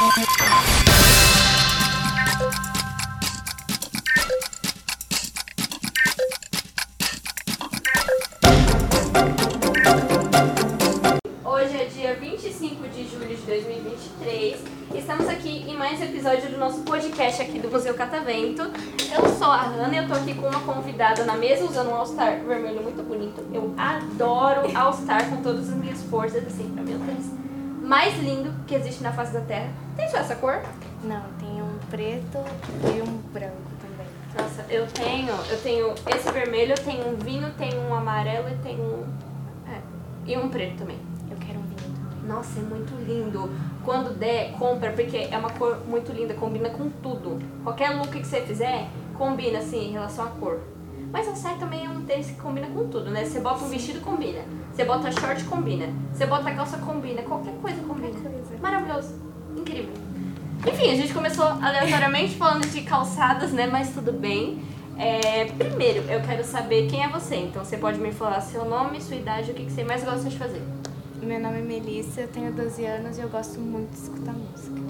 Hoje é dia 25 de julho de 2023. Estamos aqui em mais um episódio do nosso podcast aqui do Museu Catavento. Eu sou a Hanna e eu tô aqui com uma convidada na mesa usando um All-Star vermelho muito bonito. Eu adoro All-Star com todas as minhas forças, assim, pra o tênis mais lindo que existe na face da Terra. Tem só essa cor? Não, tem um preto e um branco também. Nossa, eu tenho, eu tenho esse vermelho, eu tenho um vinho, tenho um amarelo e tenho um. É, e um preto também. Eu quero um vinho também. Nossa, é muito lindo. Quando der, compra, porque é uma cor muito linda, combina com tudo. Qualquer look que você fizer, combina assim em relação à cor. Mas a sai também é um tênis que combina com tudo, né? Você bota um vestido, combina. Você bota short, combina. Você bota calça, combina. Qualquer coisa combina. Maravilhoso. Incrível. Enfim, a gente começou aleatoriamente falando de calçadas, né? Mas tudo bem. É, primeiro, eu quero saber quem é você. Então, você pode me falar seu nome, sua idade, o que, que você mais gosta de fazer. Meu nome é Melissa, eu tenho 12 anos e eu gosto muito de escutar música.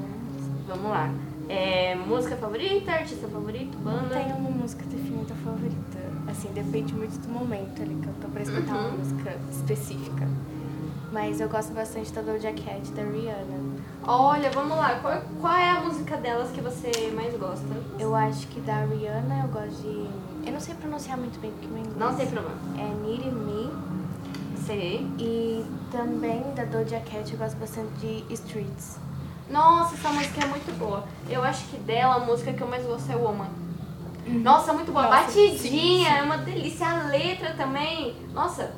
Vamos lá. É, música favorita, artista favorito, Não banda? tenho uma música definida favorita. Assim, depende muito do momento ali que eu tô pra escutar uma Uhum. música específica. Mas eu gosto bastante da Doja Cat, da Rihanna. Olha, vamos lá. Qual, qual é a música delas que você mais gosta? Eu acho que da Rihanna eu gosto de... Eu não sei pronunciar muito bem porque meu inglês... Não tem problema. É Need Me. Sei. E também da Doja Cat eu gosto bastante de Streets. Nossa, essa música é muito boa. Eu acho que dela a música que eu mais gosto é Woman. Nossa, muito boa. Nossa, Batidinha, é uma delícia. A letra também. Nossa,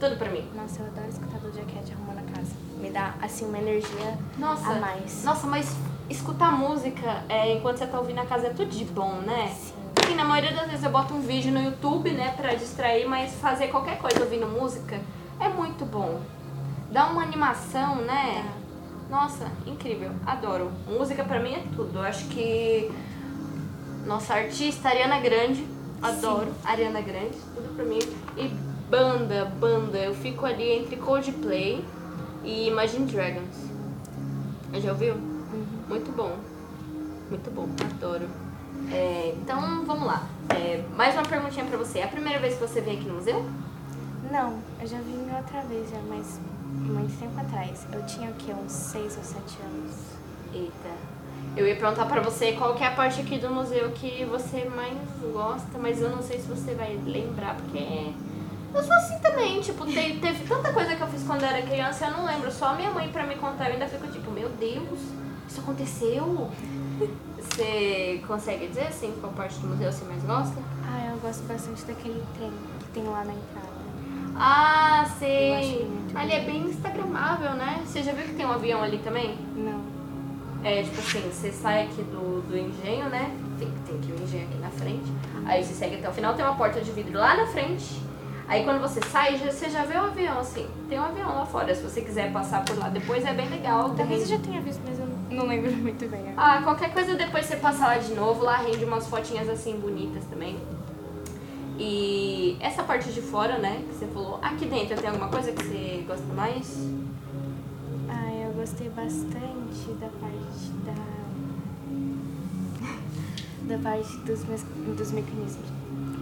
tudo pra mim. Nossa, eu adoro escutar Doja Cat arrumando a casa. Me dá, assim, uma energia Nossa. a mais. Nossa, mas escutar música é, enquanto você tá ouvindo a casa é tudo de bom, né? Sim. Assim, na maioria das vezes eu boto um vídeo no YouTube, né, pra distrair, mas fazer qualquer coisa ouvindo música é muito bom. Dá uma animação, né? Nossa, incrível. Adoro. Música pra mim é tudo. Eu acho que nossa artista Ariana Grande, adoro Ariana Grande, tudo pra mim. E banda, banda, eu fico ali entre Coldplay e Imagine Dragons. Já ouviu? Muito bom. Muito bom, adoro. É, então vamos lá. É, mais uma perguntinha pra você. É a primeira vez que você vem aqui no museu? Não, eu já vim outra vez já, mas muito tempo atrás. Eu tinha o quê? Uns 6 ou 7 anos. Eita. Eu ia perguntar pra você qual que é a parte aqui do museu que você mais gosta, mas eu não sei se você vai lembrar, porque eu sou assim também, tipo, te- teve tanta coisa que eu fiz quando eu era criança, eu não lembro. Só a minha mãe pra me contar, eu ainda fico tipo, meu Deus, isso aconteceu? Você consegue dizer assim qual parte do museu você mais gosta? Ah, eu gosto bastante daquele trem que tem lá na entrada. Ah, sei. muito Ali é bem instagramável, né? Você já viu que tem um avião ali também? Não. É, tipo assim, você sai aqui do, do engenho, né? Tem, tem aqui o engenho aqui na frente. Aí você segue até o final, tem uma porta de vidro lá na frente. Aí quando você sai, já- você já vê o avião, assim. Tem um avião lá fora. Se você quiser passar por lá depois, é bem legal. Talvez eu rende- já tenha visto, mas eu não lembro muito bem. Ah, qualquer coisa depois você passa lá de novo. Lá rende umas fotinhas assim bonitas também. E essa parte de fora, né, que você falou. Aqui dentro tem alguma coisa que você gosta mais? Ah, eu gostei bastante da parte da. da parte dos, mes- dos mecanismos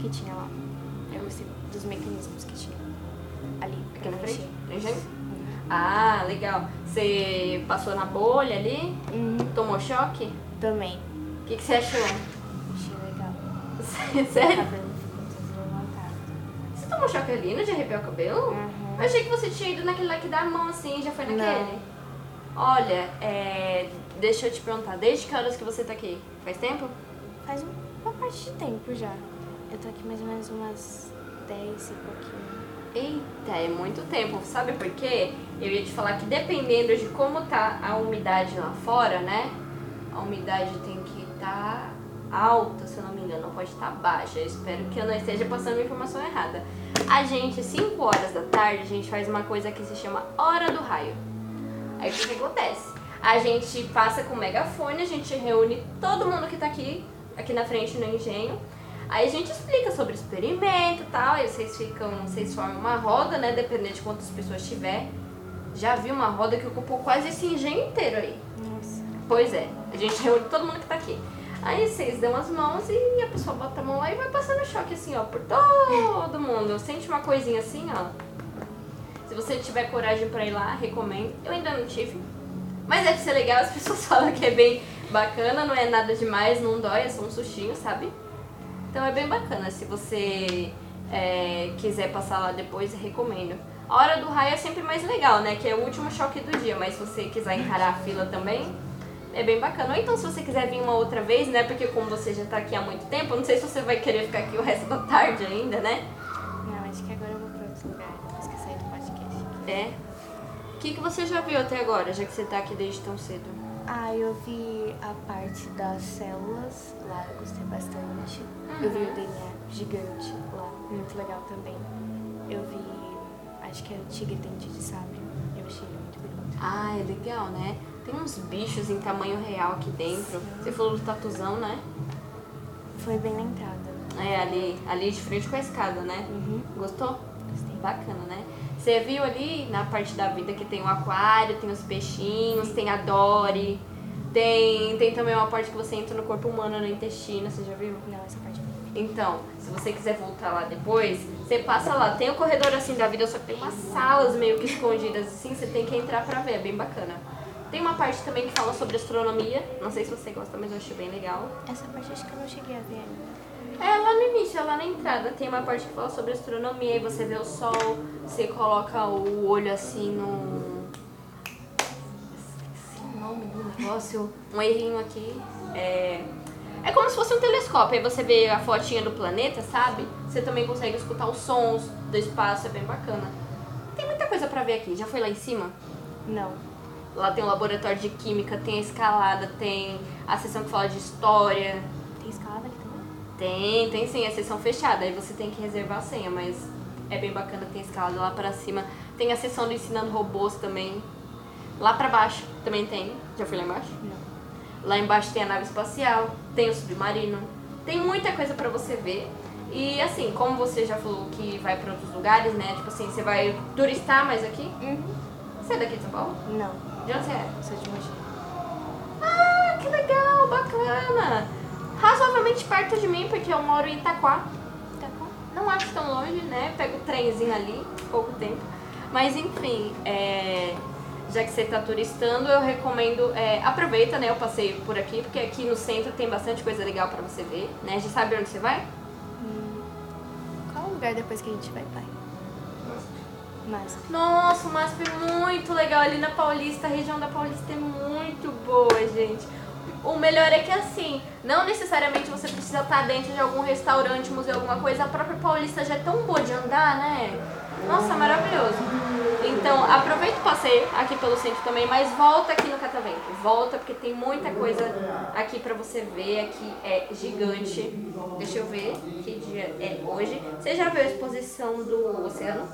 que tinha lá. Eu gostei dos mecanismos que tinha ali. Aqui na frente? Ah, legal. Você passou na bolha ali? Uhum. Tomou choque? Também. O que, que você achou? Achei legal. Sério? cabelo ficou todo levantado. Ali no de arrepiar o cabelo? Uhum. Eu achei que você tinha ido naquele lá que dá a mão assim, já foi naquele. Olha, é, deixa eu te perguntar, desde que horas que você tá aqui? Faz tempo? Faz um- uma parte de tempo já. Eu tô aqui mais ou menos umas 10 e pouquinho. Eita, é muito tempo. Sabe por quê? Eu ia te falar que dependendo de como tá a umidade lá fora, né? A umidade tem que estar alta, se eu não me engano, pode estar baixa. Eu espero que eu não esteja passando uma informação errada. A gente, 5 horas da tarde, a gente faz uma coisa que se chama Hora do Raio. Aí o que, que acontece? A gente passa com o megafone, a gente reúne todo mundo que tá aqui, aqui na frente no engenho. Aí a gente explica sobre o experimento e tal, aí vocês ficam, vocês formam uma roda, né, dependendo de quantas pessoas tiver. Já vi uma roda que ocupou quase esse engenho inteiro aí. Nossa. Pois é, a gente reúne todo mundo que tá aqui. Aí vocês dão as mãos e a pessoa bota a mão lá e vai passando choque assim, ó, por todo mundo. Sente uma coisinha assim, ó. Se você tiver coragem pra ir lá, recomendo. Eu ainda não tive. Mas deve ser legal, as pessoas falam que é bem bacana, não é nada demais, não dói, é só um sustinho, sabe? Então é bem bacana. Se você é, quiser passar lá depois, recomendo. A hora do raio é sempre mais legal, né? Que é o último choque do dia, mas se você quiser encarar a fila também, é bem bacana. Ou então se você quiser vir uma outra vez, né? Porque como você já tá aqui há muito tempo, não sei se você vai querer ficar aqui o resto da tarde ainda, né? Não, acho que agora eu vou pra outro lugar, depois que eu sair do podcast. É. O que, que você já viu até agora, já que você tá aqui desde tão cedo? Ah, eu vi a parte das células lá, eu gostei bastante. Eu vi o DNA gigante lá, muito legal também. Eu vi, acho que é o tigre dente de sabre. Eu achei ele muito bonito. Ah, é legal, né? Tem uns bichos em tamanho real aqui dentro. Você falou do tatuzão, né? Foi bem na entrada. É, ali, ali de frente com a escada, né? Uhum. Gostou? Gostei. Bacana, né? Você viu ali na parte da vida que tem o aquário, tem os peixinhos, tem a Dory, tem, tem também uma parte que você entra no corpo humano, no intestino, você já viu? Não, essa parte não. Então, se você quiser voltar lá depois, você passa lá. Tem o corredor assim da vida, só que tem umas salas meio que escondidas assim, você tem que entrar pra ver, é bem bacana. Tem uma parte também que fala sobre astronomia, não sei se você gosta, mas eu achei bem legal. Essa parte acho que eu não cheguei a ver ainda. É lá no início, é lá na entrada, tem uma parte que fala sobre astronomia, aí você vê o sol, você coloca o olho assim no. Esqueci o nome do negócio. Um errinho aqui. É... é como se fosse um telescópio, aí você vê a fotinha do planeta, sabe? Você também consegue escutar os sons do espaço, é bem bacana. Tem muita coisa pra ver aqui, já foi lá em cima? Não. Lá tem o laboratório de química, tem a escalada, tem a sessão que fala de história, Tem escalada aqui também? tem, tem sim, é sessão fechada, aí você tem que reservar a senha, mas é bem bacana, tem escalada lá pra cima. Tem a sessão do ensinando robôs também. Lá pra baixo também tem. Já fui lá embaixo? Não. Lá embaixo tem a nave espacial, tem o submarino. Tem muita coisa pra você ver. E assim, como você já falou que vai pra outros lugares, né? Tipo assim, você vai turistar mais aqui? Uhum. Você é daqui de São Paulo? Não. De onde você é? Sou de Mogi. Ah, que legal, bacana. Razoavelmente perto de mim, porque eu moro em Itaquá. Bom. Não acho tão longe, né? Pego o trenzinho ali, pouco tempo. Mas enfim, é, já que você está turistando, eu recomendo. é, aproveita né, o passeio por aqui, porque aqui no centro tem bastante coisa legal para você ver. Né? Já sabe onde você vai? Qual o lugar depois que a gente vai, pai? Mas. Nossa, o MASP é muito legal ali na Paulista, a região da Paulista é muito boa, gente. O melhor é que assim, não necessariamente você precisa estar dentro de algum restaurante, museu, alguma coisa, a própria Paulista já é tão boa de andar, né? Nossa, maravilhoso. Então, aproveita o passeio aqui pelo centro também, mas volta aqui no Catavento. Volta porque tem muita coisa aqui pra você ver. Aqui é gigante. Deixa eu ver que dia é hoje. Você já viu a exposição do oceano?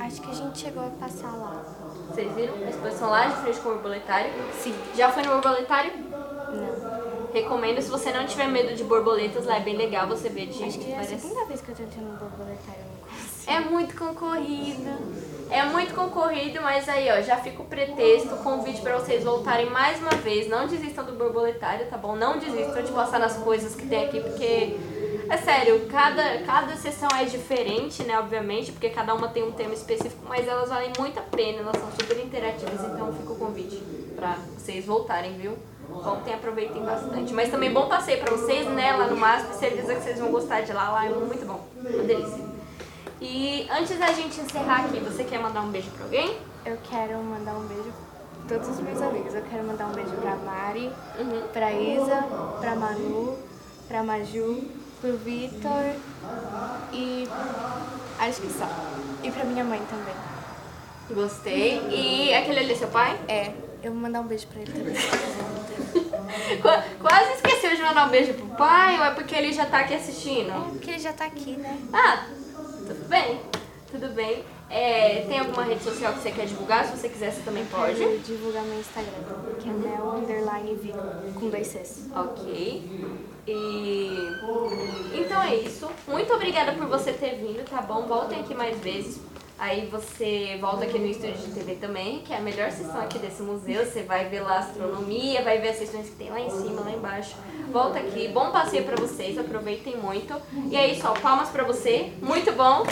Acho que a gente chegou a passar lá. Vocês viram? A exposição lá de frente com o borboletário. Sim. Já foi no borboletário? Não. Recomendo, se você não tiver medo de borboletas, lá é bem legal você ver de Acho que é a várias- segunda vez que eu tô entrando no borboletário. É muito concorrido. É muito concorrido, mas aí, ó, já fica o pretexto, o convite pra vocês voltarem mais uma vez. Não desistam do borboletário, tá bom? Não desistam de passar nas coisas que tem aqui, porque é sério, cada, cada sessão é diferente, né, obviamente, porque cada uma tem um tema específico, mas elas valem muito a pena, elas são super interativas, então fica o convite pra vocês voltarem, viu? Voltem aproveitem bastante. Mas também bom passeio pra vocês, né, lá no MASP, certeza que vocês vão gostar de lá, lá é muito bom, uma delícia. E antes da gente encerrar aqui, você quer mandar um beijo pra alguém? Eu quero mandar um beijo pra todos os meus amigos. Eu quero mandar um beijo pra Mari, Uhum. pra Isa, pra Manu, pra Maju, pro Vitor e acho que só. E pra minha mãe também. Gostei. E aquele ali é seu pai? É, eu vou mandar um beijo pra ele também. Quase esqueceu de mandar um beijo pro pai ou é porque ele já tá aqui assistindo? É, porque ele já tá aqui, né? Ah, bem. Tudo bem. É, tem alguma rede social que você quer divulgar? Se você quiser, você também pode. Quero divulgar meu Instagram, que é Mel Underline com dois Cs. Ok. E então é isso. Muito obrigada por você ter vindo, tá bom? Voltem aqui mais vezes. Aí você volta aqui no estúdio de TV também, que é a melhor sessão aqui desse museu. Você vai ver lá a astronomia, vai ver as sessões que tem lá em cima, lá embaixo. Volta aqui, bom passeio pra vocês, aproveitem muito. E é isso, ó, palmas pra você, muito bom.